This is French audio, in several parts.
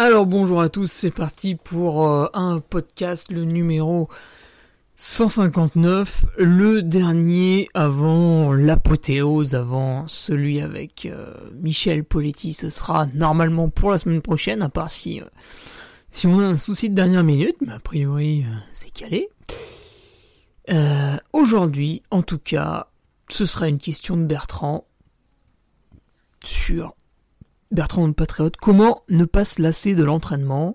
Alors bonjour à tous, c'est parti pour euh, un podcast, le numéro 159, le dernier avant l'apothéose, avant celui avec euh, Michel Poletti. Ce sera normalement pour la semaine prochaine, à part si, euh, si on a un souci de dernière minute, mais a priori c'est calé. Aujourd'hui, en tout cas, ce sera une question de Bertrand sur Bertrand de Patriote, comment ne pas se lasser de l'entraînement?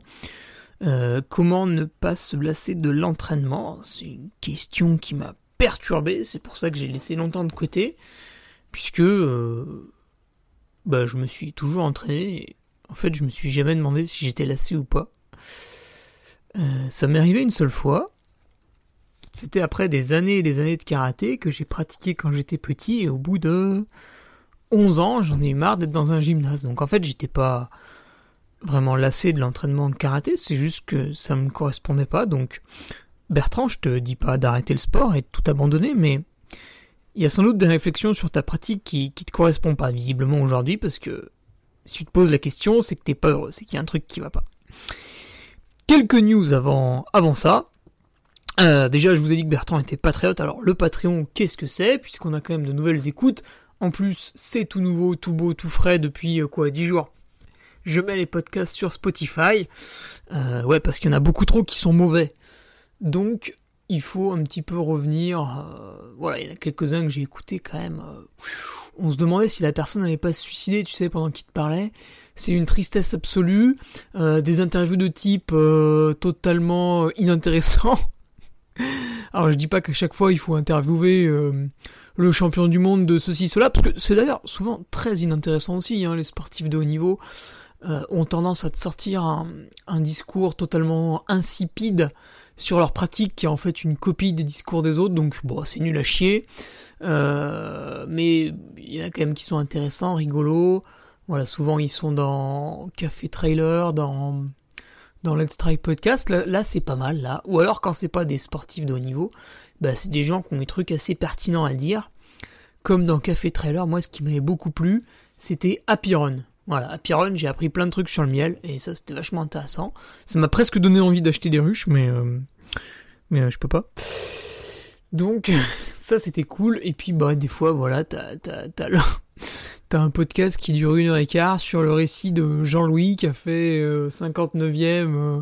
Euh, Comment ne pas se lasser de l'entraînement? C'est une question qui m'a perturbé, c'est pour ça que j'ai laissé longtemps de côté, puisque euh, bah, je me suis toujours entraîné, en fait je me suis jamais demandé si j'étais lassé ou pas. Euh, ça m'est arrivé une seule fois, c'était après des années et des années de karaté que j'ai pratiqué quand j'étais petit, et au bout de 11 ans, j'en ai eu marre d'être dans un gymnase. Donc en fait, j'étais pas vraiment lassé de l'entraînement de karaté, c'est juste que ça me correspondait pas. Donc Bertrand, je te dis pas d'arrêter le sport et de tout abandonner, mais il y a sans doute des réflexions sur ta pratique qui, qui te correspondent pas visiblement aujourd'hui parce que si tu te poses la question, c'est que t'es pas heureux, c'est qu'il y a un truc qui va pas. Quelques news avant, avant ça. Euh, déjà, je vous ai dit que Bertrand était patriote. Alors, le Patreon, qu'est-ce que c'est? Puisqu'on a quand même de nouvelles écoutes. En plus, c'est tout nouveau, tout beau, tout frais depuis euh, quoi 10 jours. Je mets les podcasts sur Spotify. Euh, ouais, parce qu'il y en a beaucoup trop qui sont mauvais. Donc, il faut un petit peu revenir. Euh, voilà, il y en a quelques-uns que j'ai écoutés quand même. on se demandait si la personne n'avait pas suicidé, tu sais, pendant qu'il te parlait. C'est une tristesse absolue. des interviews de type totalement inintéressant. Alors je dis pas qu'à chaque fois il faut interviewer le champion du monde de ceci, cela, parce que c'est d'ailleurs souvent très inintéressant aussi, hein, les sportifs de haut niveau euh, ont tendance à te sortir un, discours totalement insipide sur leur pratique qui est en fait une copie des discours des autres, donc bon, c'est nul à chier, euh, mais il y en a quand même qui sont intéressants, rigolos, voilà, souvent ils sont dans Café Trailer, dans dans Let's Try Podcast, là, là c'est pas mal, là, ou alors quand c'est pas des sportifs de haut niveau, bah, c'est des gens qui ont des trucs assez pertinents à dire. Comme dans Café Trailer, moi ce qui m'avait beaucoup plu, c'était Happy Voilà, Happy j'ai appris plein de trucs sur le miel, et ça c'était vachement intéressant. Ça m'a presque donné envie d'acheter des ruches, mais, euh, mais euh, je peux pas. Donc, ça c'était cool, et puis bah des fois, voilà, t'as, t'as, t'as, t'as un podcast qui dure une heure et quart sur le récit de Jean-Louis qui a fait 59ème euh,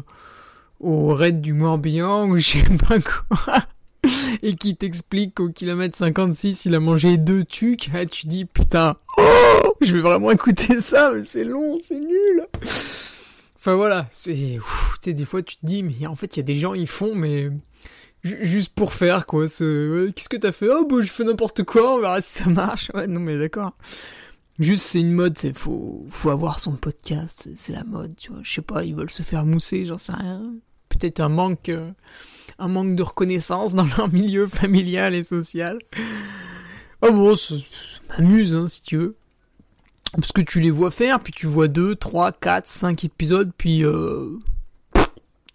au raid du Morbihan, ou je sais pas quoi. et qui t'explique qu'au kilomètre 56, il a mangé deux tucs, ah, tu dis putain, oh, je vais vraiment écouter ça, mais c'est long, c'est nul. Enfin voilà, c'est, tu sais, des fois tu te dis, mais en fait, il y a des gens, ils font, mais juste pour faire quoi. Qu'est-ce que t'as fait? Oh, bah, je fais n'importe quoi, on verra si ça marche. Ouais, non, mais d'accord. Juste, c'est une mode, c'est faut, faut avoir son podcast, c'est la mode, tu vois. Je sais pas, ils veulent se faire mousser, j'en sais rien. Peut-être un manque. Euh, un manque de reconnaissance dans leur milieu familial et social. Oh bon, ça, m'amuse, hein, si tu veux. Parce que tu les vois faire, puis tu vois 2, 3, 4, 5 épisodes, puis euh,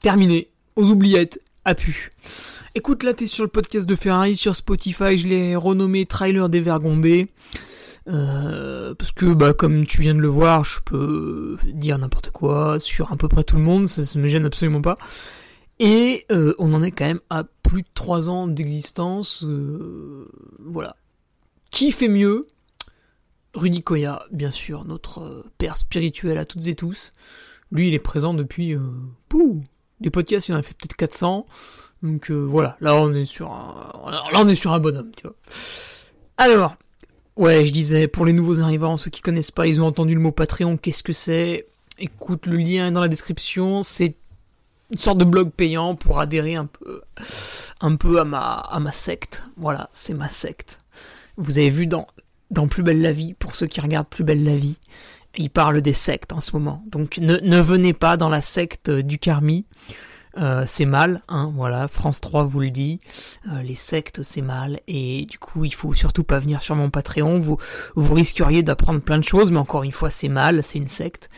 terminé, aux oubliettes. a pu. Écoute, là, t'es sur le podcast de Ferrari sur Spotify. Je l'ai renommé Trailer des Vergondés. Euh, parce que, bah, comme tu viens de le voir, je peux dire n'importe quoi sur à peu près tout le monde. Ça, ça me gêne absolument pas. Et euh, on en est quand même à plus de 3 ans d'existence. Euh, voilà. Qui fait mieux? Rudy Koya, bien sûr, notre euh, père spirituel à toutes et tous. Lui, il est présent depuis... Euh, pouh, des podcasts, il en a fait peut-être 400. Donc voilà, là on est sur un, là on est sur un bonhomme, tu vois. Alors, ouais, je disais, pour les nouveaux arrivants, ceux qui connaissent pas, ils ont entendu le mot Patreon, qu'est-ce que c'est? Écoute, le lien est dans la description, c'est une sorte de blog payant pour adhérer un peu, un peu à ma, à ma secte. Voilà, c'est ma secte. Vous avez vu dans, dans Plus belle la vie, pour ceux qui regardent Plus belle la vie, il parle des sectes en ce moment. Donc ne, ne venez pas dans la secte du Carmi. Euh, c'est mal, hein, voilà, France 3 vous le dit, euh, les sectes c'est mal, et du coup il faut surtout pas venir sur mon Patreon, vous, vous risqueriez d'apprendre plein de choses, mais encore une fois c'est mal, c'est une secte.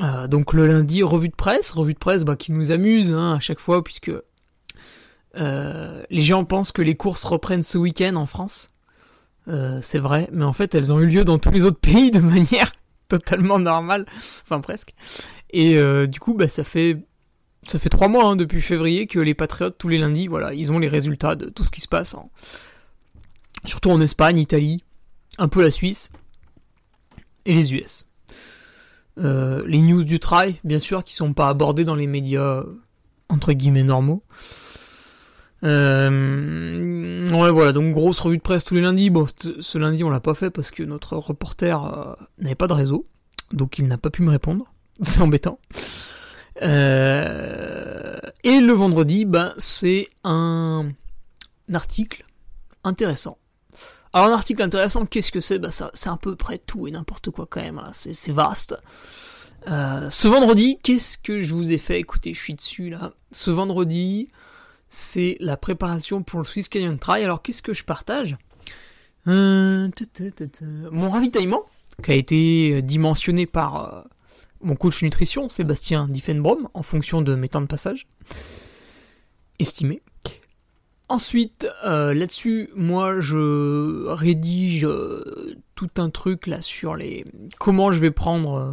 Euh, donc le lundi, revue de presse, revue de presse bah, qui nous amuse hein, à chaque fois, puisque les gens pensent que les courses reprennent ce week-end en France. C'est vrai, mais en fait elles ont eu lieu dans tous les autres pays de manière totalement normale, enfin presque. Et euh, du coup, bah, ça fait ça fait trois mois hein, depuis février que les Patriotes tous les lundis, voilà, ils ont les résultats de tout ce qui se passe, en... surtout en Espagne, Italie, un peu la Suisse et les US. Euh, les news du trail, bien sûr, qui sont pas abordées dans les médias entre guillemets normaux. Euh, ouais, voilà, donc grosse revue de presse tous les lundis. Bon, ce lundi, on l'a pas fait parce que notre reporter euh, n'avait pas de réseau, donc il n'a pas pu me répondre. C'est embêtant. Euh, et le vendredi, ben, c'est un... article intéressant. Alors un article intéressant, qu'est-ce que c'est? Ben, C'est à peu près tout et n'importe quoi quand même, hein. c'est vaste. Euh, ce vendredi, qu'est-ce que je vous ai fait? Écoutez, je suis dessus là. Ce vendredi, c'est la préparation pour le Swiss Canyon Trail. Alors qu'est-ce que je partage? Euh, Mon ravitaillement, qui a été dimensionné par mon coach nutrition, Sébastien Diffenbrom, en fonction de mes temps de passage, estimé. Ensuite, euh, là-dessus, moi, je rédige euh, tout un truc là sur les comment je vais prendre euh,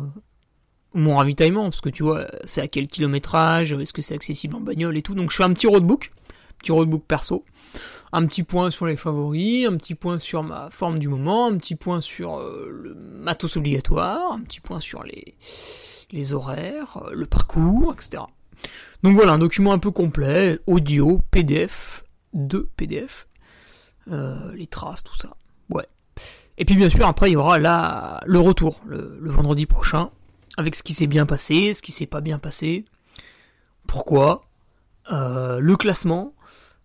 mon ravitaillement, parce que tu vois, c'est à quel kilométrage, est-ce que c'est accessible en bagnole et tout. Donc, je fais un petit roadbook, petit roadbook perso, un petit point sur les favoris, un petit point sur ma forme du moment, un petit point sur le matos obligatoire, un petit point sur les horaires, le parcours, etc. Donc voilà, un document un peu complet, audio, PDF, deux PDF, euh, les traces, tout ça. Ouais. Et puis bien sûr, après, il y aura là le retour, le, le vendredi prochain, avec ce qui s'est bien passé, ce qui s'est pas bien passé, pourquoi, euh, le classement,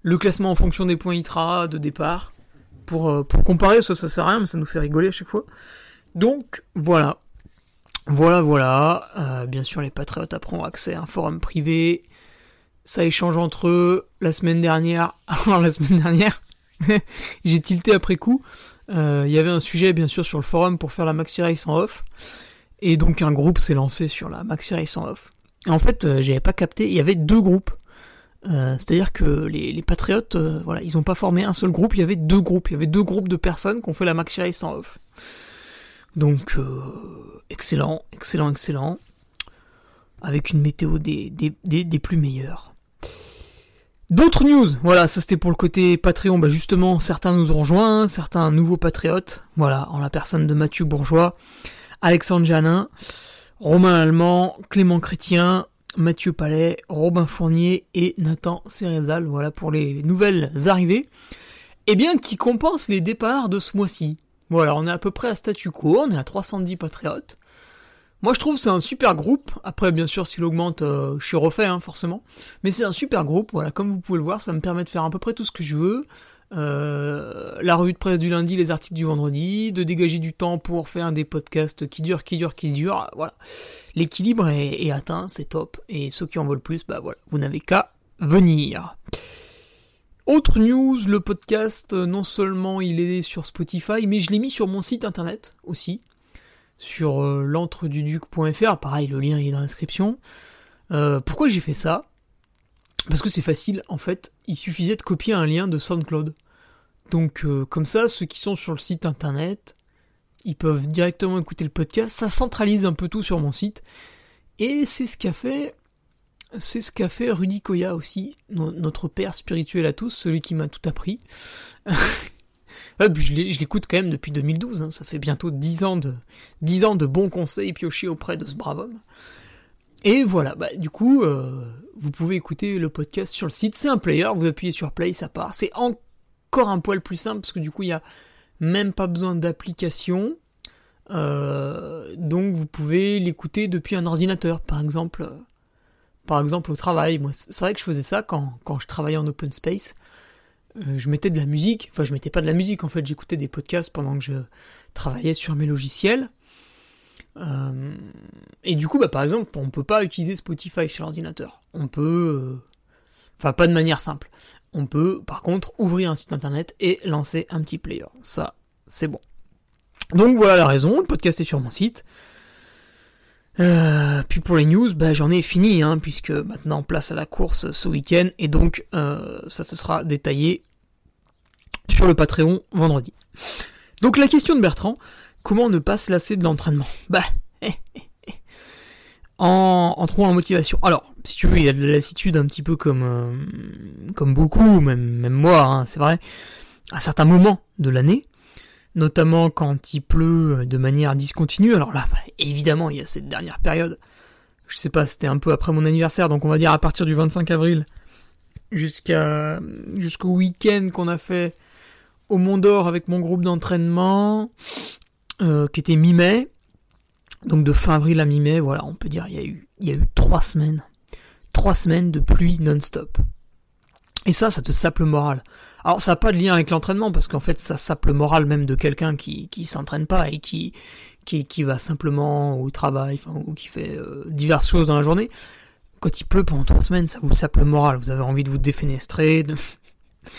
le classement en fonction des points ITRA de départ, pour, euh, pour comparer, ça, ça sert à rien, mais ça nous fait rigoler à chaque fois. Donc, voilà. Voilà, voilà. Euh, bien sûr, les patriotes après ont accès à un forum privé. Ça échange entre eux. La semaine dernière, alors la semaine dernière, j'ai tilté après coup. Il euh, y avait un sujet, bien sûr, sur le forum pour faire la Maxi Race en off. Et donc, un groupe s'est lancé sur la Maxi Race en off. Et en fait, j'avais pas capté. Il y avait deux groupes. Euh, C'est-à-dire que les, les patriotes, euh, voilà, ils ont pas formé un seul groupe. Il y avait deux groupes. Il y avait deux groupes de personnes qui ont fait la Maxi Race off. Donc, euh, excellent, excellent, excellent. Avec une météo des, des, des, plus meilleures. D'autres news, voilà, ça c'était pour le côté Patreon, bah justement, certains nous ont rejoints, certains nouveaux patriotes, voilà, en la personne de Mathieu Bourgeois, Alexandre Janin, Romain Allemand, Clément Chrétien, Mathieu Palais, Robin Fournier et Nathan Cérézal, voilà pour les nouvelles arrivées, et bien qui compensent les départs de ce mois-ci? Voilà, on est à peu près à statu quo, on est à 310 patriotes. Moi je trouve c'est un super groupe, après bien sûr s'il augmente, euh, je suis refait hein, forcément, mais c'est un super groupe, voilà, comme vous pouvez le voir, ça me permet de faire à peu près tout ce que je veux, euh, la revue de presse du lundi, les articles du vendredi, de dégager du temps pour faire des podcasts qui durent, qui durent, qui durent, voilà. L'équilibre est, atteint, c'est top, et ceux qui en veulent plus, bah voilà, vous n'avez qu'à venir. Autre news, le podcast, non seulement il est sur Spotify, mais je l'ai mis sur mon site internet aussi, sur euh, l'entreduduc.fr, pareil, le lien est dans. Euh, pourquoi j'ai fait ça? Parce que c'est facile, en fait, il suffisait de copier un lien de SoundCloud. Donc euh, comme ça, ceux qui sont sur le site internet, ils peuvent directement écouter le podcast, ça centralise un peu tout sur mon site. Et c'est ce qu'a fait c'est ce qu'a fait Rudy Koya aussi, notre père spirituel à tous, celui qui m'a tout appris. je l'écoute quand même depuis 2012, hein. ça fait bientôt 10 ans, de, 10 ans de bons conseils piochés auprès de ce brave homme. Et voilà, bah, du coup, euh, vous pouvez écouter le podcast sur le site, c'est un player, vous appuyez sur play, ça part. C'est encore un poil plus simple, parce que du coup, il n'y a même pas besoin d'application. Euh, donc vous pouvez l'écouter depuis un ordinateur, par exemple par exemple au travail. Moi, c'est vrai que je faisais ça quand, quand je travaillais en open space. Euh, je mettais de la musique, enfin je mettais pas de la musique en fait, j'écoutais des podcasts pendant que je travaillais sur mes logiciels. Euh, et du coup, bah, par exemple, on peut pas utiliser Spotify sur l'ordinateur. On peut, enfin pas de manière simple. On peut, par contre, ouvrir un site internet et lancer un petit player. Ça, c'est bon. Donc voilà la raison. Le podcast est sur mon site. Euh, puis pour les news, bah, j'en ai fini, hein, puisque maintenant place à la course ce week-end, et donc euh, ça se sera détaillé sur le Patreon vendredi. Donc la question de Bertrand, comment ne pas se lasser de l'entraînement? Bah, en, en trouvant la motivation. Alors, si tu veux, il y a de la lassitude un petit peu comme, euh, comme beaucoup, même, même moi, hein, c'est vrai, à certains moments de l'année notamment quand il pleut de manière discontinue. Alors là, bah, évidemment, il y a cette dernière période. Je sais pas, c'était un peu après mon anniversaire, donc on va dire à partir du 25 avril jusqu'à jusqu'au week-end qu'on a fait au Mont d'Or avec mon groupe d'entraînement, euh, qui était mi-mai. Donc de fin avril à mi-mai, voilà, on peut dire il y a eu il y a eu trois semaines, trois semaines de pluie non-stop. Et ça, ça te sape le moral. Alors ça n'a pas de lien avec l'entraînement parce qu'en fait ça sape le moral même de quelqu'un qui qui s'entraîne pas et qui qui, qui va simplement au travail, enfin ou qui fait euh, diverses choses dans la journée. Quand il pleut pendant trois semaines, ça vous sape le moral. Vous avez envie de vous défenestrer.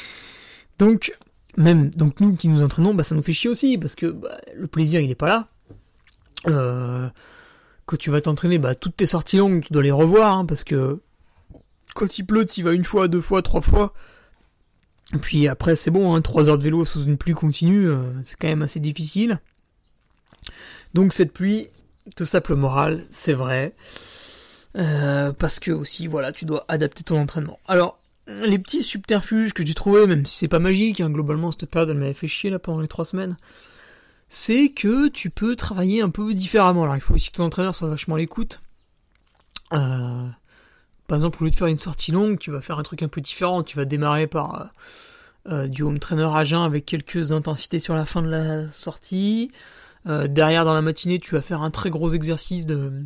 donc même donc nous qui nous entraînons, bah ça nous fait chier aussi parce que bah, le plaisir il est pas là. Euh, quand tu vas t'entraîner, bah toutes tes sorties longues, tu dois les revoir hein, parce que quand il pleut, tu vas une fois, deux fois, trois fois. Puis après, c'est bon, hein, 3 heures de vélo sous une pluie continue, euh, c'est quand même assez difficile. Donc cette pluie te sape le moral, c'est vrai. Euh, parce que aussi, voilà, tu dois adapter ton entraînement. Alors, les petits subterfuges que j'ai trouvé, même si c'est pas magique, hein, globalement cette période elle m'avait fait chier là pendant les 3 semaines, c'est que tu peux travailler un peu différemment. Alors il faut aussi que ton entraîneur soit vachement à l'écoute. Euh, par exemple, au lieu de faire une sortie longue, tu vas faire un truc un peu différent. Tu vas démarrer par euh, euh, du home trainer à jeun avec quelques intensités sur la fin de la sortie. Euh, derrière, dans la matinée, tu vas faire un très gros exercice de,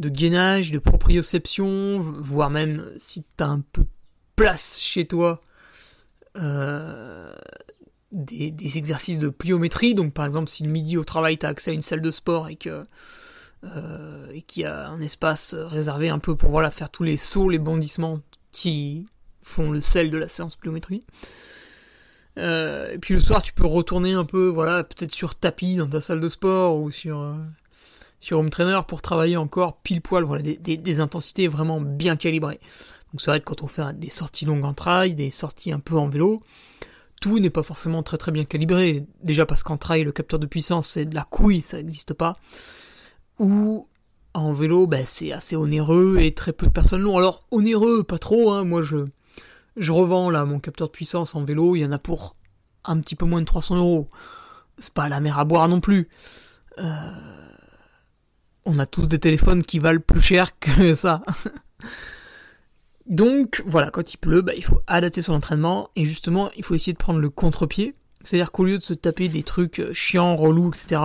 gainage, de proprioception, voire même si tu as un peu de place chez toi, des, des, exercices de pliométrie. Donc, par exemple, si le midi au travail, tu as accès à une salle de sport et que euh, et qui a un espace réservé un peu pour voilà faire tous les sauts, les bondissements qui font le sel de la séance pliométrie. Euh, et puis le soir, tu peux retourner un peu, voilà, peut-être sur tapis dans ta salle de sport ou sur euh, sur home trainer pour travailler encore pile poil, voilà, des, des, intensités vraiment bien calibrées. Donc c'est vrai que quand on fait des sorties longues en trail, des sorties un peu en vélo, tout n'est pas forcément très très bien calibré. Déjà parce qu'en trail, le capteur de puissance c'est de la couille, ça n'existe pas ou en vélo, bah, c'est assez onéreux et très peu de personnes l'ont. Alors onéreux, pas trop. Hein. Moi, je je revends là mon capteur de puissance en vélo. Il y en a pour un petit peu moins de 300 euros. C'est pas la mer à boire non plus. Euh, on a tous des téléphones qui valent plus cher que ça. Donc voilà, quand il pleut, bah, il faut adapter son entraînement et justement, il faut essayer de prendre le contre-pied. C'est-à-dire qu'au lieu de se taper des trucs chiants, relous, etc.,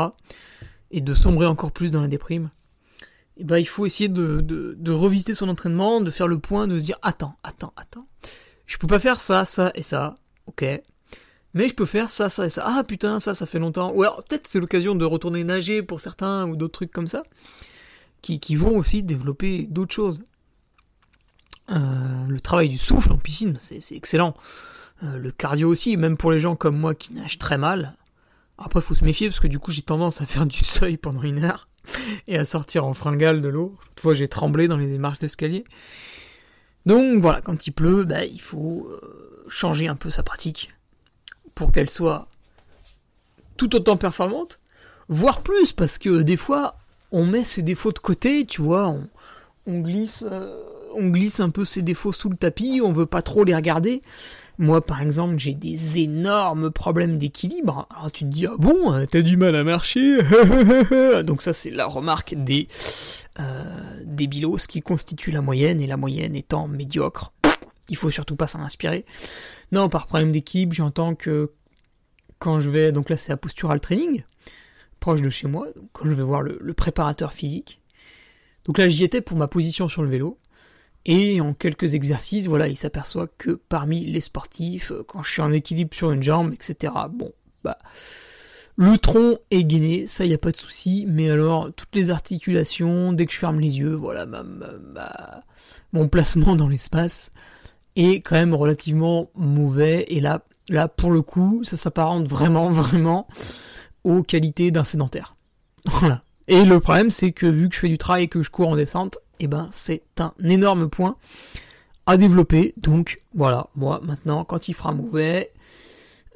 et de sombrer encore plus dans la déprime, eh ben, il faut essayer de, de, revisiter son entraînement, de faire le point, de se dire attends, attends, attends, je peux pas faire ça, ça et ça, ok, mais je peux faire ça, ça et ça. Ah putain, ça, ça fait longtemps. Ou alors peut-être c'est l'occasion de retourner nager pour certains ou d'autres trucs comme ça, qui, qui vont aussi développer d'autres choses. Euh, le travail du souffle en piscine, c'est excellent. Euh, le cardio aussi, même pour les gens comme moi qui nagent très mal, après, faut se méfier parce que du coup, j'ai tendance à faire du seuil pendant une heure et à sortir en fringale de l'eau. Toutefois, j'ai tremblé dans les marches d'escalier. Donc voilà, quand il pleut, bah, il faut euh, changer un peu sa pratique pour qu'elle soit tout autant performante, voire plus, parce que des fois, on met ses défauts de côté, tu vois, on, glisse, euh, on glisse un peu ses défauts sous le tapis, on veut pas trop les regarder. Moi, par exemple, j'ai des énormes problèmes d'équilibre. Alors tu te dis, ah bon, hein, t'as du mal à marcher Donc ça, c'est la remarque des, euh, des bilos qui constituent la moyenne, et la moyenne étant médiocre. Il faut surtout pas s'en inspirer. Non, par problème d'équilibre, j'entends que quand je vais, donc là c'est à postural training, proche de chez moi, quand je vais voir le préparateur physique. Donc là j'y étais pour ma position sur le vélo. Et en quelques exercices, voilà, il s'aperçoit que parmi les sportifs, euh, quand je suis en équilibre sur une jambe, etc., bon, bah, le tronc est gainé, ça y a pas de souci, mais alors toutes les articulations, dès que je ferme les yeux, voilà, mon placement dans l'espace est quand même relativement mauvais. Et là, là pour le coup, ça s'apparente vraiment, vraiment aux qualités d'un sédentaire. Voilà. Et le problème, c'est que vu que je fais du travail et que je cours en descente, eh ben c'est un énorme point à développer. Donc voilà, moi maintenant quand il fera mauvais,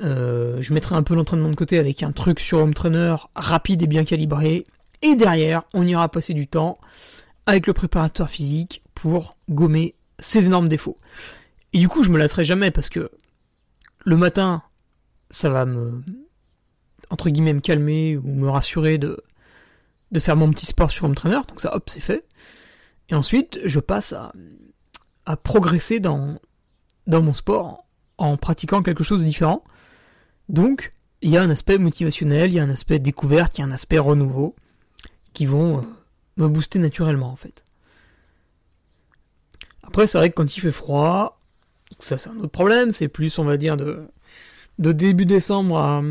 euh, je mettrai un peu l'entraînement de côté avec un truc sur home trainer rapide et bien calibré. Et derrière, on ira passer du temps avec le préparateur physique pour gommer ces énormes défauts. Et du coup, je me lasserai jamais parce que le matin, ça va me entre guillemets me calmer ou me rassurer de de faire mon petit sport sur home trainer. Donc ça, hop, c'est fait. Et ensuite, je passe à, progresser dans, mon sport en pratiquant quelque chose de différent. Donc, il y a un aspect motivationnel, il y a un aspect découverte, il y a un aspect renouveau qui vont euh, me booster naturellement en fait. Après, c'est vrai que quand il fait froid, ça c'est un autre problème, c'est plus on va dire de, de début décembre à,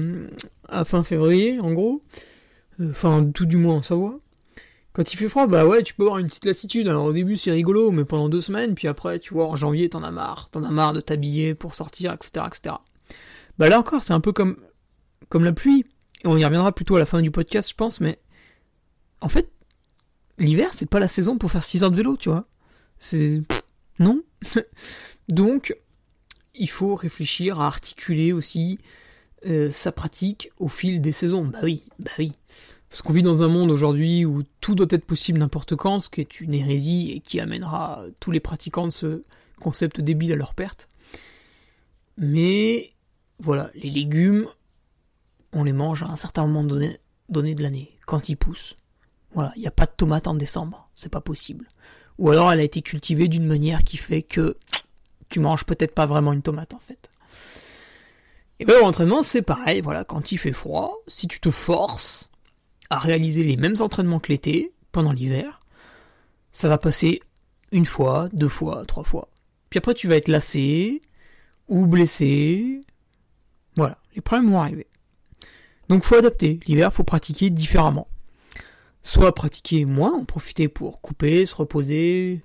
à fin février en gros, euh, enfin tout du moins en Savoie. Quand il fait froid, bah ouais, tu peux avoir une petite lassitude. Alors au début c'est rigolo, mais pendant deux semaines, puis après, tu vois, en janvier t'en as marre, t'en as marre de t'habiller pour sortir, etc., etc. Bah là encore, c'est un peu comme comme la pluie. Et on y reviendra plutôt à la fin du podcast, je pense, mais en fait, l'hiver c'est pas la saison pour faire 6 heures de vélo, tu vois. C'est non. Donc, il faut réfléchir à articuler aussi euh, sa pratique au fil des saisons. Bah oui, bah oui. Parce qu'on vit dans un monde aujourd'hui où tout doit être possible n'importe quand, ce qui est une hérésie et qui amènera tous les pratiquants de ce concept débile à leur perte. Mais voilà, les légumes, on les mange à un certain moment donné, de l'année, quand ils poussent. Voilà, il n'y a pas de tomate en décembre, c'est pas possible. Ou alors elle a été cultivée d'une manière qui fait que tu manges peut-être pas vraiment une tomate en fait. Et bien l'entraînement c'est pareil, voilà, quand il fait froid, si tu te forces, à réaliser les mêmes entraînements que l'été, pendant l'hiver, ça va passer une fois, deux fois, trois fois. Puis après, tu vas être lassé, ou blessé. Voilà, les problèmes vont arriver. Donc faut adapter. L'hiver, faut pratiquer différemment. Soit pratiquer moins, en profiter pour couper, se reposer,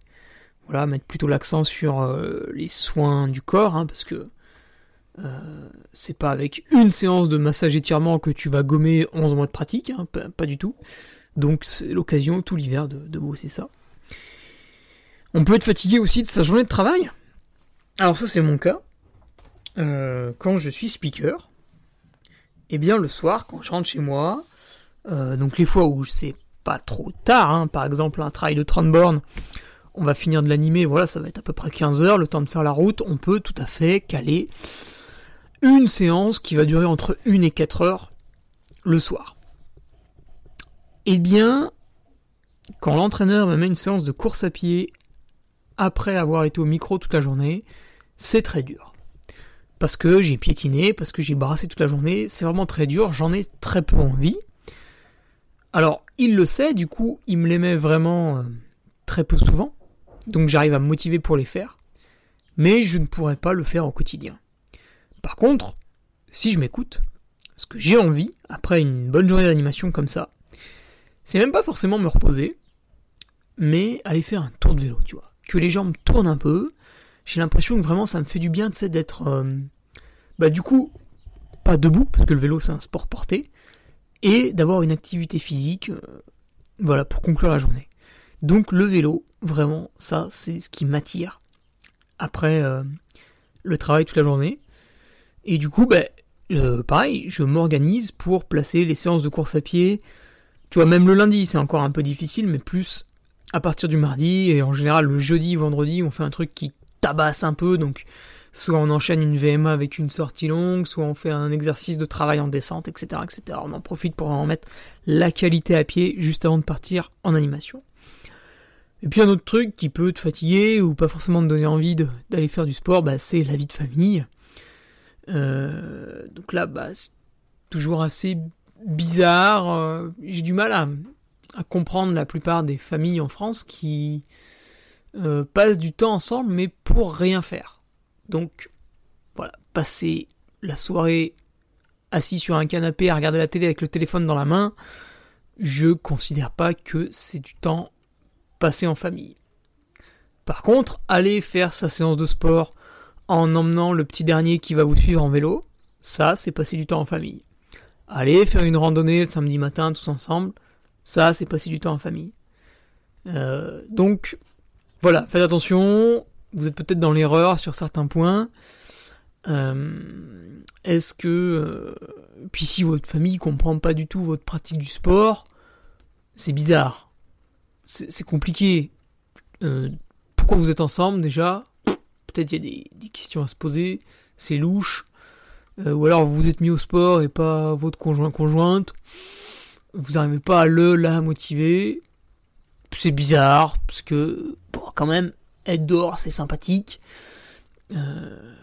voilà, mettre plutôt l'accent sur euh, les soins du corps, hein, parce que euh, c'est pas avec une séance de massage étirement que tu vas gommer 11 mois de pratique, hein, pas, du tout. Donc c'est l'occasion tout l'hiver de, bosser ça. On peut être fatigué aussi de sa journée de travail. Alors ça c'est mon cas. Euh, quand je suis speaker, eh bien le soir, quand je rentre chez moi, euh, donc les fois où c'est pas trop tard, hein, par exemple un travail de 30 bornes, on va finir de l'animer, voilà, ça va être à peu près 15 heures, le temps de faire la route, on peut tout à fait caler une séance qui va durer entre 1 et 4 heures le soir. Eh bien, quand l'entraîneur me met une séance de course à pied après avoir été au micro toute la journée, c'est très dur. Parce que j'ai piétiné, parce que j'ai brassé toute la journée, c'est vraiment très dur, j'en ai très peu envie. Alors, il le sait, du coup, il me les met vraiment euh, très peu souvent, donc j'arrive à me motiver pour les faire, mais je ne pourrais pas le faire au quotidien. Par contre, si je m'écoute, ce que j'ai envie, après une bonne journée d'animation comme ça, c'est même pas forcément me reposer, mais aller faire un tour de vélo, tu vois. Que les jambes tournent un peu, j'ai l'impression que vraiment ça me fait du bien, tu d'être... Euh, bah du coup, pas debout, parce que le vélo c'est un sport porté, et d'avoir une activité physique, euh, voilà, pour conclure la journée. Donc le vélo, vraiment, ça c'est ce qui m'attire après euh, le travail toute la journée. Et du coup, ben, pareil, je m'organise pour placer les séances de course à pied. Tu vois, même le lundi, c'est encore un peu difficile, mais plus à partir du mardi, et en général le jeudi, vendredi, on fait un truc qui tabasse un peu, donc soit on enchaîne une VMA avec une sortie longue, soit on fait un exercice de travail en descente, etc. etc. On en profite pour en mettre la qualité à pied juste avant de partir en animation. Et puis un autre truc qui peut te fatiguer ou pas forcément te donner envie d'aller faire du sport, bah, c'est la vie de famille. Euh, donc là, bah, c'est toujours assez bizarre. Euh, j'ai du mal à, comprendre la plupart des familles en France qui euh, passent du temps ensemble mais pour rien faire. Donc voilà, passer la soirée assis sur un canapé à regarder la télé avec le téléphone dans la main, je considère pas que c'est du temps passé en famille. Par contre, aller faire sa séance de sport en emmenant le petit dernier qui va vous suivre en vélo, ça c'est passer du temps en famille. Aller faire une randonnée le samedi matin tous ensemble, ça c'est passer du temps en famille. Euh, donc voilà, faites attention, vous êtes peut-être dans l'erreur sur certains points. Euh, est-ce que... Euh, puis si votre famille comprend pas du tout votre pratique du sport, c'est bizarre. C'est compliqué. Pourquoi vous êtes ensemble déjà? Il y a des, questions à se poser. C'est louche. ou alors vous vous êtes mis au sport et pas votre conjoint conjointe. Vous n'arrivez pas à le la motiver. C'est bizarre parce que bon, quand même être dehors, c'est sympathique. Euh,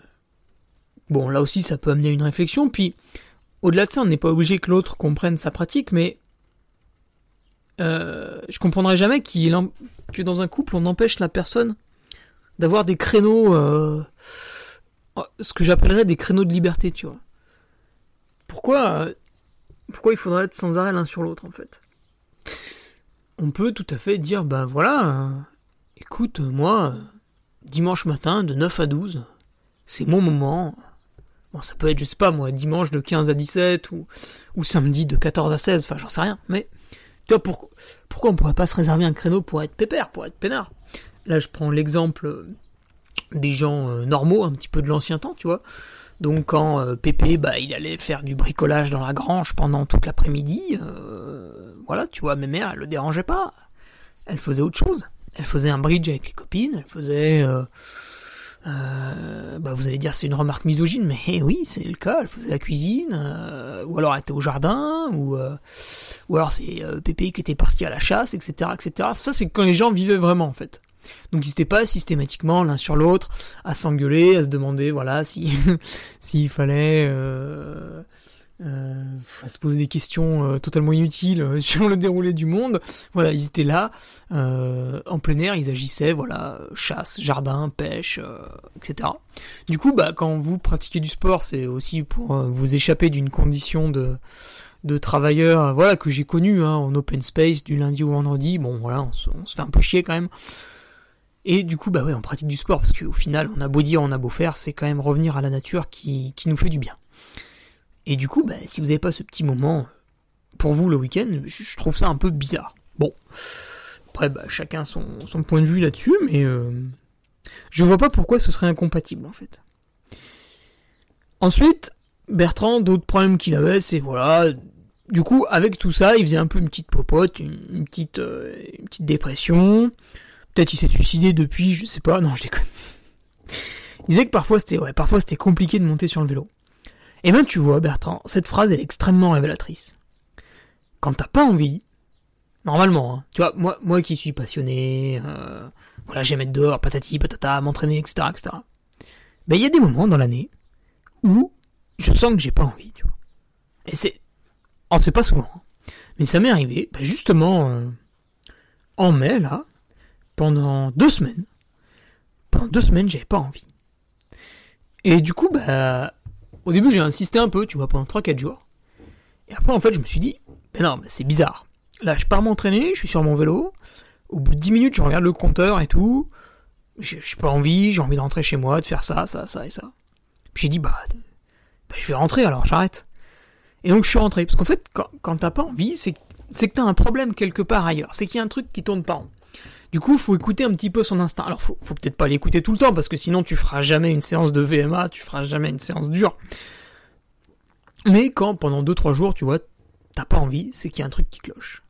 bon, là aussi, ça peut amener une réflexion. Puis, au-delà de ça, on n'est pas obligé que l'autre comprenne sa pratique, mais euh, je comprendrai jamais que dans un couple, on empêche la personne d'avoir des créneaux, euh, ce que j'appellerais des créneaux de liberté, tu vois. Pourquoi, pourquoi il faudrait être sans arrêt l'un sur l'autre, en fait? On peut tout à fait dire, bah voilà, Écoute, moi, dimanche matin, de 9 à 12, c'est mon moment. Bon, ça peut être, je sais pas moi, dimanche de 15 à 17 ou, ou samedi de 14 à 16, enfin j'en sais rien. Mais, tu vois, pour, pourquoi on pourrait pas se réserver un créneau pour être pépère, pour être peinard? Là, je prends l'exemple des gens euh, normaux, un petit peu de l'ancien temps, tu vois. Donc quand euh, Pépé, bah, il allait faire du bricolage dans la grange pendant toute l'après-midi, euh, voilà, tu vois, mes mères, elle le dérangeait pas. Elle faisait autre chose elle faisait un bridge avec les copines, elle faisait... Euh, euh, bah vous allez dire c'est une remarque misogyne, mais eh oui, c'est le cas. Elle faisait la cuisine, euh, ou alors elle était au jardin, ou ou alors c'est Pépé qui était parti à la chasse, etc., etc. Ça c'est quand les gens vivaient vraiment en fait. Donc n'étaient pas systématiquement l'un sur l'autre à s'engueuler, à se demander voilà si s'il fallait euh, à se poser des questions euh, totalement inutiles euh, sur le déroulé du monde. Voilà, ils étaient là, euh, en plein air, ils agissaient, voilà, chasse, jardin, pêche, etc. Du coup, bah, quand vous pratiquez du sport, c'est aussi pour vous échapper d'une condition de de travailleurs, voilà, que j'ai connu hein, en open space du lundi au vendredi. Bon, voilà, on se fait un peu chier quand même. Et du coup, bah ouais, on pratique du sport parce qu'au final, on a beau dire, on a beau faire, c'est quand même revenir à la nature qui, qui nous fait du bien. Et du coup, bah, si vous n'avez pas ce petit moment pour vous le week-end, je trouve ça un peu bizarre. Bon, après, bah, chacun son, son point de vue là-dessus, mais euh, je vois pas pourquoi ce serait incompatible en fait. Ensuite, Bertrand, d'autres problèmes qu'il avait, c'est voilà, du coup, avec tout ça, il faisait un peu une petite popote, une, petite, euh, une petite dépression. Peut-être il s'est suicidé depuis, je sais pas, non, je déconne. Il disait que parfois c'était, ouais, parfois c'était compliqué de monter sur le vélo. Et eh ben tu vois, Bertrand, cette phrase elle est extrêmement révélatrice. Quand t'as pas envie, normalement, hein, tu vois, moi, moi qui suis passionné, euh, voilà, j'aime être dehors, patati, patata, m'entraîner, etc., etc. Ben il y a des moments dans l'année où je sens que j'ai pas envie, tu vois. Et c'est, oh c'est pas souvent, hein. mais ça m'est arrivé, ben justement euh, en mai là, pendant deux semaines, pendant deux semaines j'avais pas envie. Et du coup, bah, au début, j'ai insisté un peu, tu vois, pendant 3-4 jours. Et après, en fait, je me suis dit, mais non, mais c'est bizarre. Là, je pars m'entraîner, je suis sur mon vélo. Au bout de 10 minutes, je regarde le compteur et tout. Je suis pas envie, j'ai envie de rentrer chez moi, de faire ça, ça, ça et ça. Puis j'ai dit, bah, bah, je vais rentrer alors, j'arrête. Et donc, je suis rentré. Parce qu'en fait, quand, quand t'as pas envie, c'est que t'as un problème quelque part ailleurs. C'est qu'il y a un truc qui tourne pas rond. Du coup, faut écouter un petit peu son instinct. Alors, faut, faut peut-être pas l'écouter tout le temps, parce que sinon tu feras jamais une séance de VMA, tu feras jamais une séance dure. Mais quand pendant 2-3 jours, tu vois, t'as pas envie, c'est qu'il y a un truc qui cloche.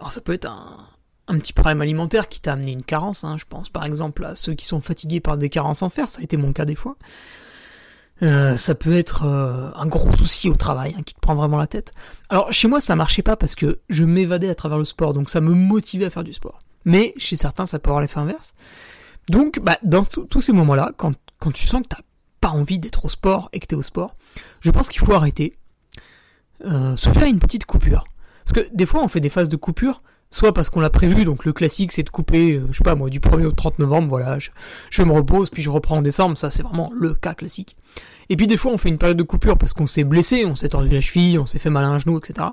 Alors ça peut être un, petit problème alimentaire qui t'a amené une carence, hein, je pense par exemple à ceux qui sont fatigués par des carences en fer, ça a été mon cas des fois. Euh, ça peut être euh, un gros souci au travail hein, qui te prend vraiment la tête. Alors chez moi ça marchait pas parce que je m'évadais à travers le sport, donc ça me motivait à faire du sport. Mais chez certains ça peut avoir l'effet inverse. Donc bah, dans tous ces moments-là, quand, tu sens que t'as pas envie d'être au sport et que t'es au sport, je pense qu'il faut arrêter, euh, se faire une petite coupure. Parce que des fois on fait des phases de coupure, soit parce qu'on l'a prévu, donc le classique c'est de couper, euh, je sais pas moi, du 1er au 30 novembre, voilà, je, me repose, puis je reprends en décembre, ça c'est vraiment le cas classique. Et puis des fois on fait une période de coupure parce qu'on s'est blessé, on s'est tordu la cheville, on s'est fait mal à un genou, etc.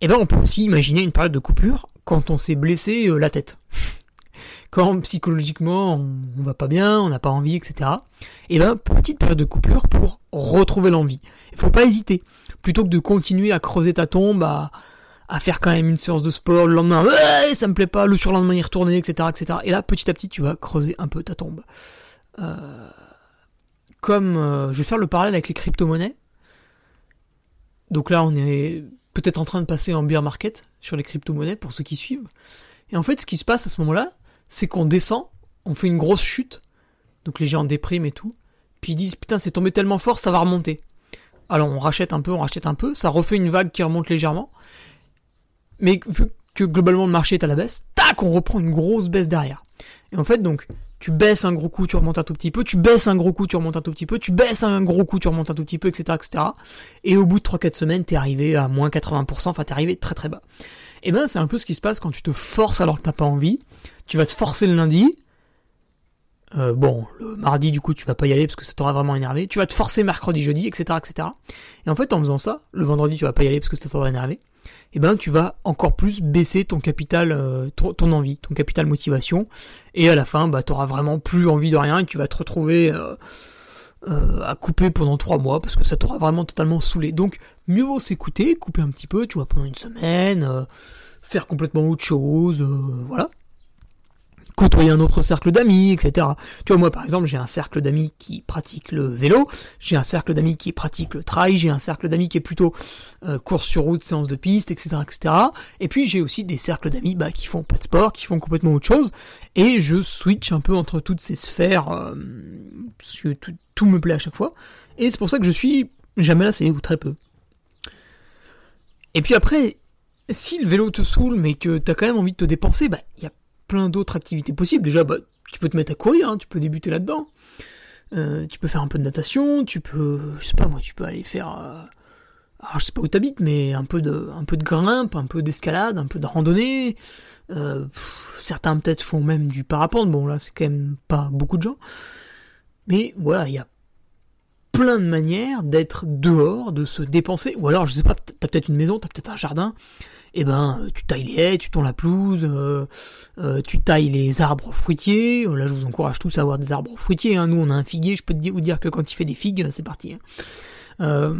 Et ben on peut aussi imaginer une période de coupure quand on s'est blessé euh, la tête. quand psychologiquement on, va pas bien, on n'a pas envie, etc. Et ben petite période de coupure pour retrouver l'envie. Il faut pas hésiter. Plutôt que de continuer à creuser ta tombe, à, à faire quand même une séance de sport le lendemain, ouais, ça me plaît pas, le surlendemain y retourner, etc., etc. Et là, petit à petit, tu vas creuser un peu ta tombe. Euh, comme euh, je vais faire le parallèle avec les crypto-monnaies. Donc là, on est peut-être en train de passer en bear market sur les crypto-monnaies pour ceux qui suivent. Et en fait, ce qui se passe à ce moment-là, c'est qu'on descend, on fait une grosse chute, donc les gens dépriment et tout, puis ils disent putain c'est tombé tellement fort, ça va remonter. Alors on rachète un peu, on rachète un peu, ça refait une vague qui remonte légèrement, mais vu que globalement le marché est à la baisse, tac, on reprend une grosse baisse derrière. Et en fait, donc, tu baisses un gros coup, tu remontes un tout petit peu, tu baisses un gros coup, tu remontes un tout petit peu, tu baisses un gros coup, tu remontes un tout petit peu, etc., etc. Et au bout de 3-4 semaines, t'es arrivé à moins 80%, enfin t'es arrivé très très bas. Et ben c'est un peu ce qui se passe quand tu te forces alors que t'as pas envie. Tu vas te forcer le lundi. Euh, bon, le mardi du coup tu vas pas y aller parce que ça t'aura vraiment énervé. Tu vas te forcer mercredi, jeudi, etc., etc. Et en fait en faisant ça, le vendredi tu vas pas y aller parce que ça t'aura énervé eh ben tu vas encore plus baisser ton capital, euh, ton, envie, ton capital motivation, et à la fin, bah t'auras vraiment plus envie de rien et tu vas te retrouver euh, euh, à couper pendant trois mois parce que ça t'aura vraiment totalement saoulé. Donc mieux vaut s'écouter, couper un petit peu, tu vois, pendant une semaine, faire complètement autre chose, voilà côtoyer un autre cercle d'amis, etc. Tu vois, moi par exemple, j'ai un cercle d'amis qui pratique le vélo, j'ai un cercle d'amis qui pratique le trail, j'ai un cercle d'amis qui est plutôt euh, course sur route, séance de piste, etc., etc. Et puis j'ai aussi des cercles d'amis bah, qui font pas de sport, qui font complètement autre chose, et je switch un peu entre toutes ces sphères, euh, parce que tout, me plaît à chaque fois, et c'est pour ça que je suis jamais lassé, ou très peu. Et puis après, si le vélo te saoule, mais que t'as quand même envie de te dépenser, bah il y a plein d'autres activités possibles. Déjà, bah, tu peux te mettre à courir, hein, tu peux débuter là-dedans. Euh, tu peux faire un peu de natation, tu peux, je sais pas moi, tu peux aller faire, euh, alors je sais pas où t'habites, mais un peu de, un peu de grimpe, un peu d'escalade, un peu de randonnée. Euh, certains peut-être font même du parapente. Bon là, c'est quand même pas beaucoup de gens. Mais voilà, il y a plein de manières d'être dehors, de se dépenser. Ou alors, je sais pas, t'as peut-être une maison, t'as peut-être un jardin eh ben euh, tu tailles les haies, tu tons la pelouse, euh, euh, tu tailles les arbres fruitiers. Là, je vous encourage tous à avoir des arbres fruitiers. Hein. Nous, on a un figuier. Je peux te vous dire que quand il fait des figues, c'est parti. Hein.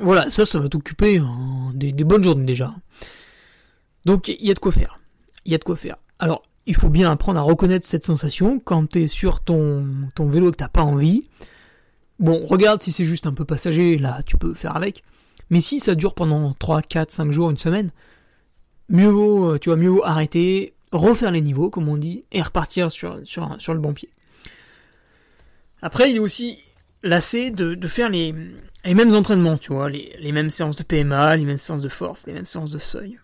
voilà, ça, ça va t'occuper hein, des, bonnes journées déjà. Donc, il y a de quoi faire. Il y a de quoi faire. Alors, il faut bien apprendre à reconnaître cette sensation quand t'es sur ton, ton vélo et que t'as pas envie. Bon, regarde si c'est juste un peu passager, là, tu peux faire avec. Mais si ça dure pendant 3, 4, 5 jours, une semaine, mieux vaut, euh, tu vois, mieux arrêter, refaire les niveaux, comme on dit, et repartir sur, le bon pied. Après, il est aussi lassé de, faire les, les mêmes entraînements, tu vois, les, les mêmes séances de PMA, les mêmes séances de force, les mêmes séances de seuil.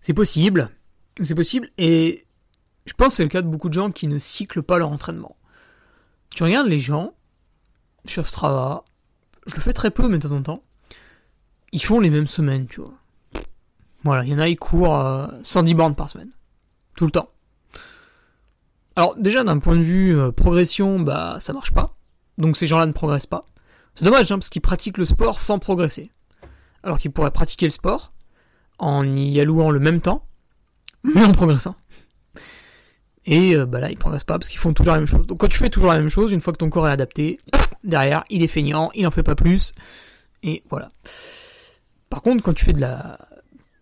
C'est possible, c'est possible, et je pense que c'est le cas de beaucoup de gens qui ne cyclent pas leur entraînement. Tu regardes les gens sur Strava, je le fais très peu, mais de temps en temps. Ils font les mêmes semaines, tu vois. Voilà, il y en a, ils courent euh, 110 bornes par semaine. Tout le temps. Alors, déjà, d'un point de vue euh, progression, bah, ça marche pas. Donc, ces gens-là ne progressent pas. C'est dommage, hein, parce qu'ils pratiquent le sport sans progresser. Alors qu'ils pourraient pratiquer le sport en y allouant le même temps, mais en progressant. Et euh, bah là, ils progressent pas parce qu'ils font toujours la même chose. Donc quand tu fais toujours la même chose, une fois que ton corps est adapté, derrière, il est feignant, il en fait pas plus. Et voilà. Par contre, quand tu fais de la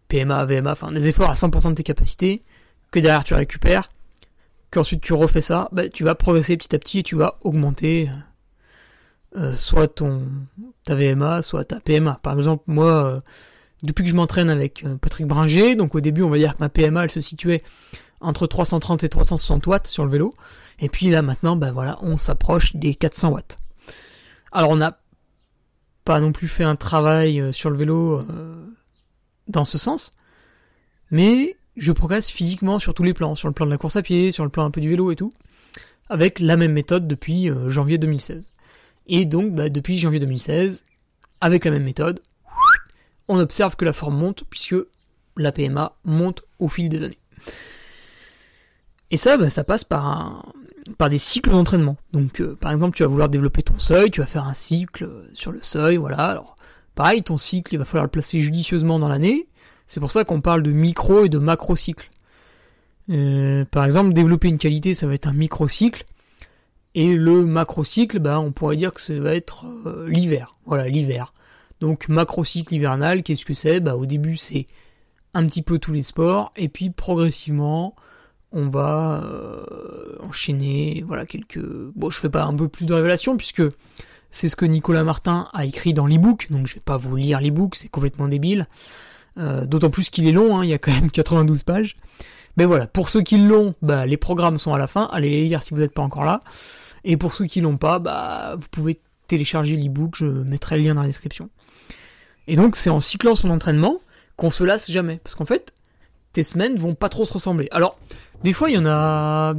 PMA, VMA, enfin des efforts à 100% de tes capacités, que derrière tu récupères, qu'ensuite tu refais ça, bah, tu vas progresser petit à petit et tu vas augmenter euh, soit ton ta VMA, soit ta PMA. Par exemple, moi, euh, depuis que je m'entraîne avec Patrick Bringer, donc au début on va dire que ma PMA elle se situait entre 330 et 360 watts sur le vélo, et puis là maintenant, bah voilà, on s'approche des 400 watts. Alors on n'a pas non plus fait un travail sur le vélo dans ce sens, mais je progresse physiquement sur tous les plans, sur le plan de la course à pied, sur le plan un peu du vélo et tout, avec la même méthode depuis janvier 2016. Et donc, bah, depuis janvier 2016, avec la même méthode, on observe que la forme monte, puisque la PMA monte au fil des années. Et ça, bah, ça passe par, par des cycles d'entraînement. Donc, euh, par exemple, tu vas vouloir développer ton seuil, tu vas faire un cycle sur le seuil, voilà. Alors, pareil, ton cycle, il va falloir le placer judicieusement dans l'année. C'est pour ça qu'on parle de micro et de macro cycle. Euh, par exemple, développer une qualité, ça va être un micro cycle. Et le macrocycle, bah, on pourrait dire que ça va être euh, l'hiver. Voilà, l'hiver. Donc macrocycle hivernal, qu'est-ce que c'est? Bah, Au début, c'est un petit peu tous les sports, et puis progressivement, on va euh, enchaîner, voilà, quelques... Bon, je fais pas un peu plus de révélations, puisque c'est ce que Nicolas Martin a écrit dans l'ebook, donc je vais pas vous lire l'ebook, c'est complètement débile. Euh, d'autant plus qu'il est long, hein, il y a quand même 92 pages. Mais voilà, pour ceux qui l'ont, bah, les programmes sont à la fin, allez les lire si vous n'êtes pas encore là. Et pour ceux qui l'ont pas, bah, vous pouvez télécharger l'ebook, je mettrai le lien dans la description. Et donc c'est en cyclant son entraînement qu'on se lasse jamais. Parce qu'en fait, tes semaines vont pas trop se ressembler. Alors, des fois il y en a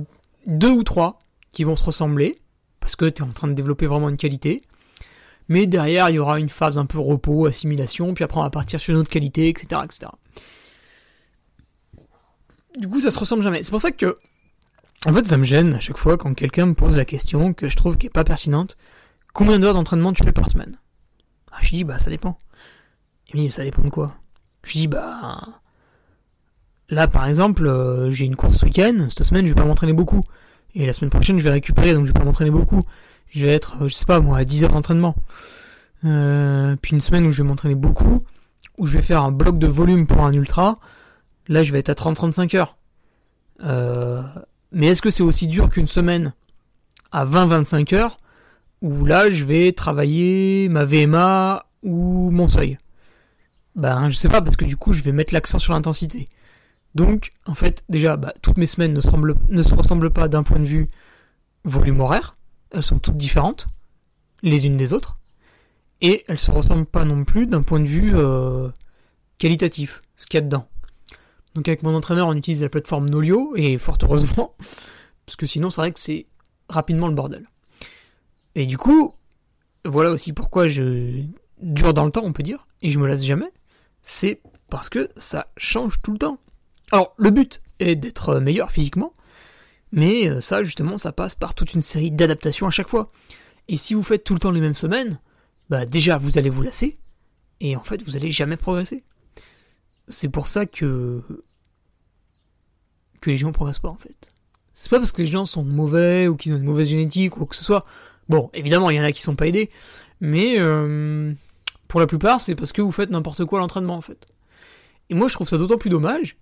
deux ou trois qui vont se ressembler, parce que tu es en train de développer vraiment une qualité. Mais derrière, il y aura une phase un peu repos, assimilation, puis après on va partir sur une autre qualité, etc. etc. Du coup, ça se ressemble jamais. C'est pour ça que en fait, ça me gêne à chaque fois quand quelqu'un me pose la question que je trouve qui est pas pertinente. Combien d'heures d'entraînement tu fais par semaine? Ah, Je dis, bah ça dépend. Il me dit, ça dépend de quoi? Je dis, bah... Là, par exemple, euh, j'ai une course week-end. Cette semaine, je vais pas m'entraîner beaucoup. Et la semaine prochaine, je vais récupérer, donc je vais pas m'entraîner beaucoup. Je vais être, euh, je sais pas moi, à 10 heures d'entraînement. Euh, puis une semaine où je vais m'entraîner beaucoup, où je vais faire un bloc de volume pour un ultra. Là, je vais être à 30-35 heures. Mais est-ce que c'est aussi dur qu'une semaine à 20-25 heures où là je vais travailler ma VMA ou mon seuil? Ben je sais pas parce que du coup je vais mettre l'accent sur l'intensité. Donc en fait déjà bah, toutes mes semaines ne se, ne se ressemblent pas d'un point de vue volume horaire, elles sont toutes différentes les unes des autres et elles se ressemblent pas non plus d'un point de vue euh, qualitatif, ce qu'il y a dedans. Donc avec mon entraîneur, on utilise la plateforme Nolio, et fort heureusement, parce que sinon c'est vrai que c'est rapidement le bordel. Et du coup, voilà aussi pourquoi je dure dans le temps, on peut dire, et je me lasse jamais, c'est parce que ça change tout le temps. Alors le but est d'être meilleur physiquement, mais euh, ça justement ça passe par toute une série d'adaptations à chaque fois. Et si vous faites tout le temps les mêmes semaines, bah déjà vous allez vous lasser, et en fait vous allez jamais progresser c'est pour ça que que les gens progressent pas en fait. C'est pas parce que les gens sont mauvais ou qu'ils ont une mauvaise génétique ou quoi que ce soit. Bon, évidemment, il y en a qui sont pas aidés, mais euh, pour la plupart, c'est parce que vous faites n'importe quoi à l'entraînement en fait. Et moi, je trouve ça d'autant plus dommage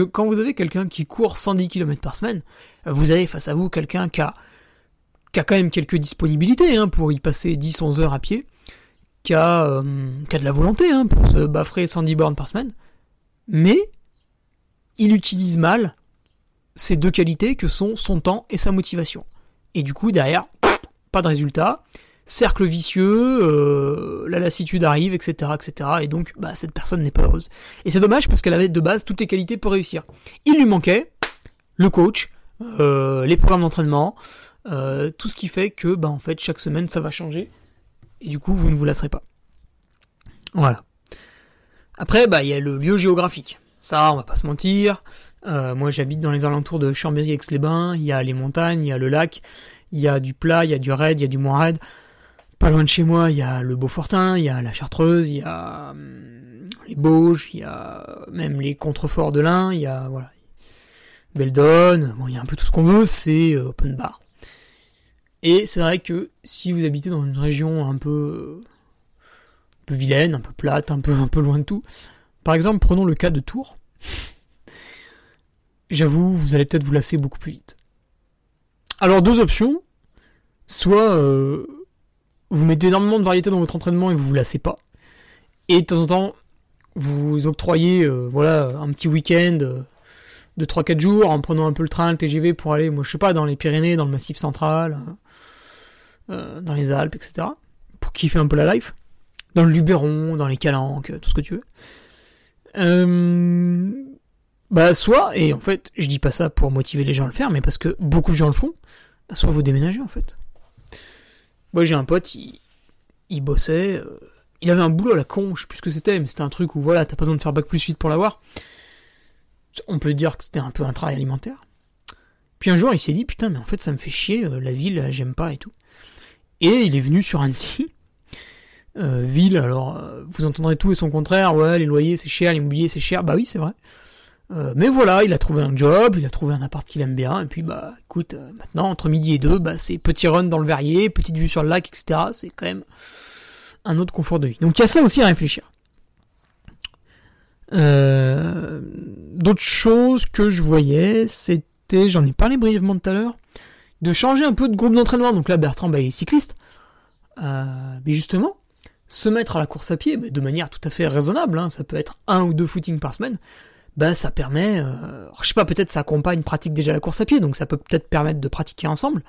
quand vous avez quelqu'un qui court 110 km par semaine, vous avez face à vous quelqu'un qui a, quand même quelques disponibilités hein, pour y passer 10-11 heures à pied, qui a, euh, de la volonté hein, pour se baffrer 110 bornes par semaine, mais il utilise mal ces deux qualités que sont son temps et sa motivation. Et du coup, derrière, pas de résultat, cercle vicieux, euh, la lassitude arrive, etc., etc. Et donc, bah, cette personne n'est pas heureuse. Et c'est dommage parce qu'elle avait de base toutes les qualités pour réussir. Il lui manquait le coach, euh, les programmes d'entraînement, euh, tout ce qui fait que, bah, en fait, chaque semaine, ça va changer. Et du coup, vous ne vous lasserez pas. Voilà. Après, bah, il y a le lieu géographique. Ça, on va pas se mentir. Moi, j'habite dans les alentours de Chambéry-Aix-les-Bains. Il y a les montagnes, il y a le lac, il y a du plat, il y a du raid, il y a du moins raid. Pas loin de chez moi, il y a le Beaufortin, il y a la Chartreuse, il y a hum, les Bauges, il y a même les contreforts de l'Ain, il y a voilà, Beldon. Bon, il y a un peu tout ce qu'on veut. C'est euh, open bar. Et c'est vrai que si vous habitez dans une région un peu peu vilaine, un peu plate, un peu, un peu loin de tout, Par exemple, prenons le cas de Tours. J'avoue, vous allez peut-être vous lasser beaucoup plus vite. Alors, deux options. Soit euh, vous mettez énormément de variété dans votre entraînement et vous vous lassez pas. Et de temps en temps, vous octroyez euh, voilà, un petit week-end euh, de 3-4 jours en prenant un peu le train, le TGV pour aller, moi je sais pas, dans les Pyrénées, dans le Massif central, dans les Alpes, etc. Pour kiffer un peu la life. Dans le Luberon, dans les Calanques, tout ce que tu veux. Euh, bah soit, et en fait, je dis pas ça pour motiver les gens à le faire, mais parce que beaucoup de gens le font, soit vous déménagez en fait. Moi j'ai un pote, il, bossait, euh, il avait un boulot à la con, je sais plus ce que c'était, mais c'était un truc où voilà, t'as pas besoin de faire bac plus 8 pour l'avoir. On peut dire que c'était un peu un travail alimentaire. Puis un jour il s'est dit putain mais en fait ça me fait chier, euh, la ville j'aime pas et tout. Et il est venu sur Annecy, euh, ville, alors vous entendrez tout et son contraire, ouais, les loyers c'est cher, l'immobilier c'est cher, bah oui c'est vrai. Euh, mais voilà, il a trouvé un job, il a trouvé un appart qu'il aime bien, et puis bah écoute, maintenant entre midi et deux, bah c'est petit run dans le verrier, petite vue sur le lac, etc. C'est quand même un autre confort de vie. Donc il y a ça aussi à réfléchir. D'autres choses que je voyais, c'était, j'en ai parlé brièvement tout à l'heure, de changer un peu de groupe d'entraînement. Donc là, Bertrand, bah, il est cycliste. mais justement, se mettre à la course à pied, mais de manière tout à fait raisonnable, hein, ça peut être un ou deux footings par semaine, bah ça permet, euh, je sais pas, peut-être sa compagne pratique déjà la course à pied, donc ça peut peut-être permettre de pratiquer ensemble.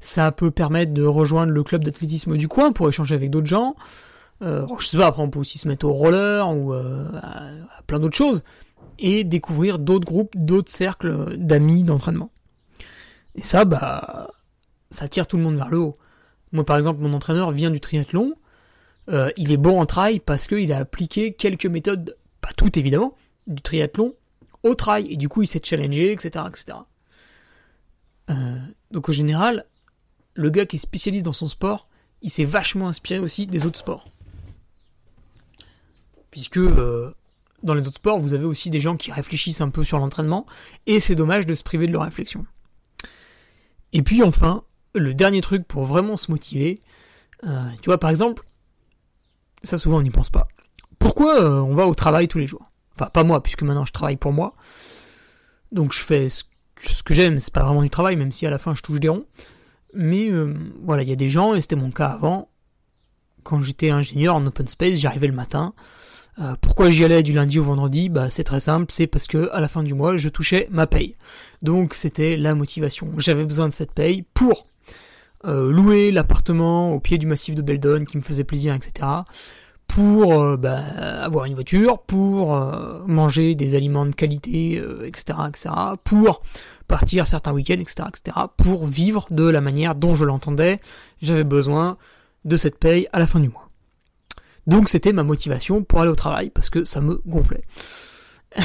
Ça peut permettre de rejoindre le club d'athlétisme du coin pour échanger avec d'autres gens. Euh, je sais pas, après on peut aussi se mettre au roller ou euh, à, plein d'autres choses et découvrir d'autres groupes, d'autres cercles d'amis d'entraînement. Et ça, bah, ça tire tout le monde vers le haut. Moi, par exemple, mon entraîneur vient du triathlon. Euh, il est bon en trail parce qu'il a appliqué quelques méthodes, pas toutes évidemment, du triathlon au trail. Et du coup, il s'est challengé, etc. etc. Euh, donc au général, le gars qui est spécialiste dans son sport, il s'est vachement inspiré aussi des autres sports. Puisque euh, dans les autres sports, vous avez aussi des gens qui réfléchissent un peu sur l'entraînement, et c'est dommage de se priver de leur réflexion. Et puis enfin, le dernier truc pour vraiment se motiver, tu vois par exemple, ça, souvent, on n'y pense pas. Pourquoi euh, on va au travail tous les jours? Enfin, pas moi, puisque maintenant je travaille pour moi. Donc je fais ce, que j'aime, c'est pas vraiment du travail, même si à la fin je touche des ronds. Mais euh, voilà, il y a des gens, et c'était mon cas avant, quand j'étais ingénieur en open space, j'arrivais le matin. Euh, pourquoi j'y allais du lundi au vendredi? Bah c'est très simple, c'est parce que à la fin du mois, je touchais ma paye. Donc c'était la motivation. J'avais besoin de cette paye pour euh, louer l'appartement au pied du massif de Beldon qui me faisait plaisir, etc. Pour euh, bah, avoir une voiture, pour euh, manger des aliments de qualité, etc., etc. Pour partir certains week-ends, etc., etc. Pour vivre de la manière dont je l'entendais. J'avais besoin de cette paye à la fin du mois. Donc c'était ma motivation pour aller au travail parce que ça me gonflait.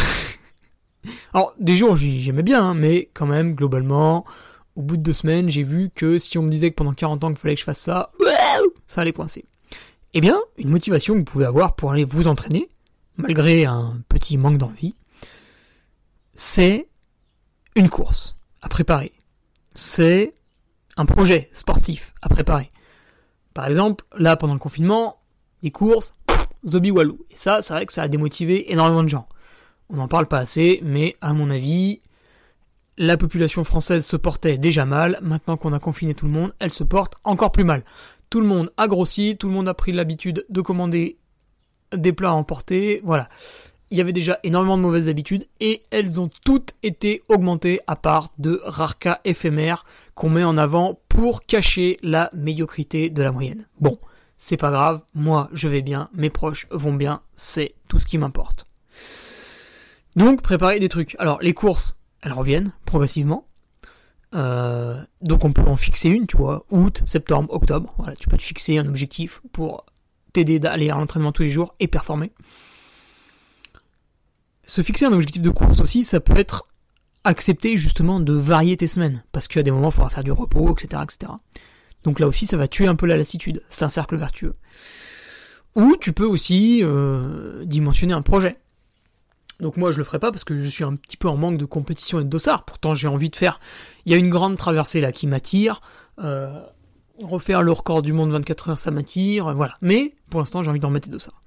Alors des jours j'aimais bien, hein, mais quand même globalement au bout de deux semaines, j'ai vu que si on me disait que pendant 40 ans qu'il fallait que je fasse ça, ça allait coincer. Eh bien, une motivation que vous pouvez avoir pour aller vous entraîner, malgré un petit manque d'envie, c'est une course à préparer. C'est un projet sportif à préparer. Par exemple, là, pendant le confinement, les courses, Zobi Walou. Et ça, c'est vrai que ça a démotivé énormément de gens. On n'en parle pas assez, mais à mon avis, la population française se portait déjà mal, maintenant qu'on a confiné tout le monde, elle se porte encore plus mal. Tout le monde a grossi, tout le monde a pris l'habitude de commander des plats à emporter, voilà. Il y avait déjà énormément de mauvaises habitudes et elles ont toutes été augmentées à part de rares cas éphémères qu'on met en avant pour cacher la médiocrité de la moyenne. Bon, c'est pas grave, moi je vais bien, mes proches vont bien, c'est tout ce qui m'importe. Donc préparer des trucs. Alors les courses, elles reviennent progressivement. Euh, donc on peut en fixer une, tu vois, août, septembre, octobre. Voilà, tu peux te fixer un objectif pour t'aider d'aller à l'entraînement tous les jours et performer. Se fixer un objectif de course aussi, ça peut être accepter justement de varier tes semaines, parce qu'à des moments il faudra faire du repos, etc., etc. Donc là aussi, ça va tuer un peu la lassitude. C'est un cercle vertueux. Ou tu peux aussi euh, dimensionner un projet. Donc moi je le ferai pas parce que je suis un petit peu en manque de compétition et de dossard. Pourtant j'ai envie de faire. Il y a une grande traversée là qui m'attire. Euh, refaire le record du monde 24 heures ça m'attire. Voilà. Mais pour l'instant j'ai envie d'en mettre des dossards.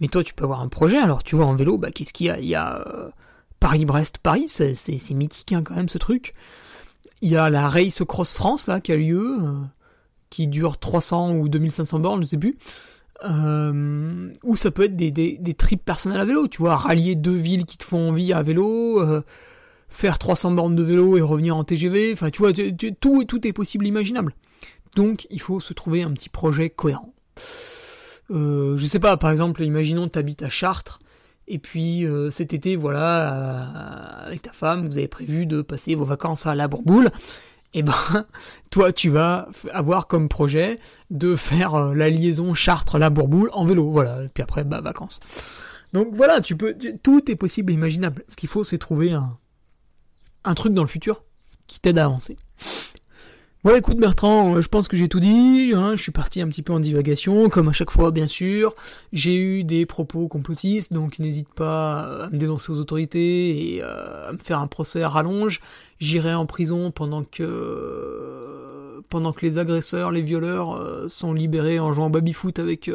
Mais toi, tu peux avoir un projet. Alors, tu vois, en vélo, bah, qu'est-ce qu'il y a? Il y a euh, Paris-Brest-Paris, c'est, mythique hein, quand même ce truc. Il y a la Race Cross France, là, qui a lieu, euh, qui dure 300 ou 2500 bornes, je sais plus. Euh, ou ça peut être des, des, des, trips personnels à vélo, tu vois, rallier deux villes qui te font envie à vélo, euh, faire 300 bornes de vélo et revenir en TGV, enfin tu vois, tout, tout est possible imaginable. Donc il faut se trouver un petit projet cohérent. Euh, je sais pas, par exemple, imaginons que tu habites à Chartres, et puis cet été, voilà, avec ta femme, vous avez prévu de passer vos vacances à la Bourboule eh ben toi tu vas avoir comme projet de faire euh, la liaison Chartres-La Bourboule en vélo, voilà, et puis après bah vacances. Donc voilà, tu peux tout est possible et imaginable. Ce qu'il faut c'est trouver un un truc dans le futur qui t'aide à avancer. Voilà, écoute Bertrand, euh, je pense que j'ai tout dit. Hein, je suis parti un petit peu en divagation, comme à chaque fois, bien sûr. J'ai eu des propos complotistes, donc n'hésite pas à me dénoncer aux autorités et euh, à me faire un procès à rallonge. J'irai en prison pendant que pendant que les agresseurs, les violeurs euh, sont libérés en jouant baby-foot avec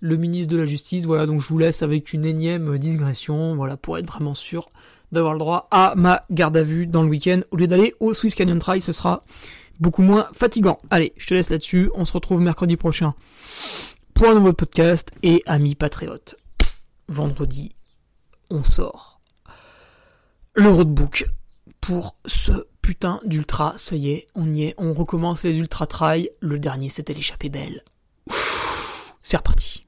le ministre de la Justice. Voilà, donc je vous laisse avec une énième digression, voilà, pour être vraiment sûr d'avoir le droit à ma garde à vue dans le week-end. Au lieu d'aller au Swiss Canyon Trail, ce sera beaucoup moins fatigant. Allez, je te laisse là-dessus. On se retrouve mercredi prochain pour un nouveau podcast. Et amis patriotes, vendredi, on sort le roadbook pour ce putain d'ultra. Ça y est, on y est. On recommence les ultra trail. Le dernier, c'était l'échappée belle. C'est reparti.